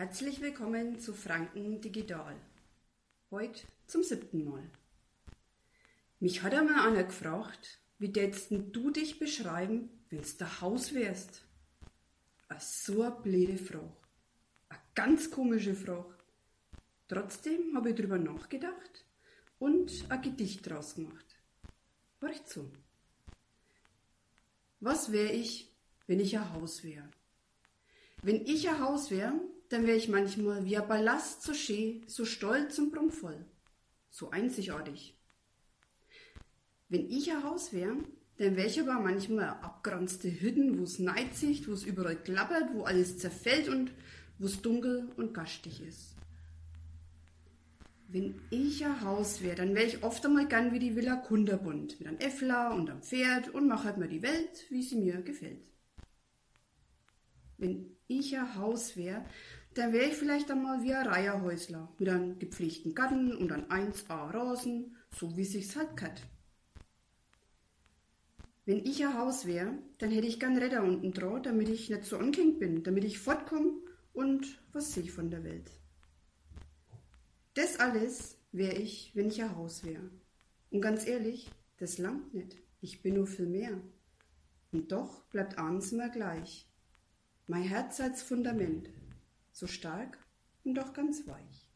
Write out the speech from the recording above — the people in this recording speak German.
Herzlich willkommen zu Franken Digital. Heute zum siebten Mal. Mich hat einmal einer gefragt, wie tätst du dich beschreiben, wenn's der Haus wärst? A so a blöde Frage. A ganz komische Frage. Trotzdem habe ich drüber nachgedacht und ein Gedicht draus gemacht. Horch zu. Was wär ich, wenn ich ein Haus wär? Wenn ich ein Haus wär, dann wär ich manchmal wie ein Ballast so schön, so stolz und prunkvoll, so einzigartig. Wenn ich ein Haus wär, dann wär ich aber manchmal abgeranzte Hütten, wo's neizigt, wo's überall klappert, wo alles zerfällt und wo's dunkel und gastig ist. Wenn ich ein Haus wär, dann wär ich oft einmal gern wie die Villa Kunderbund, mit einem Äffler und einem Pferd und mach halt mal die Welt, wie sie mir gefällt. Wenn ich ein Haus wär, dann wär ich vielleicht einmal wie ein Reiherhäusler, mit einem gepflegten Garten und einem 1A Rasen, so wie sich's halt gehört. Wenn ich ein Haus wär, dann hätte ich gern Räder unten dran, damit ich nicht so angelenkt bin, damit ich fortkomme und was seh ich von der Welt. Das alles wär ich, wenn ich ein Haus wär. Und ganz ehrlich, das langt nicht. Ich bin nur viel mehr. Und doch bleibt eins immer gleich. Mein Herz als Fundament, so stark und doch ganz weich.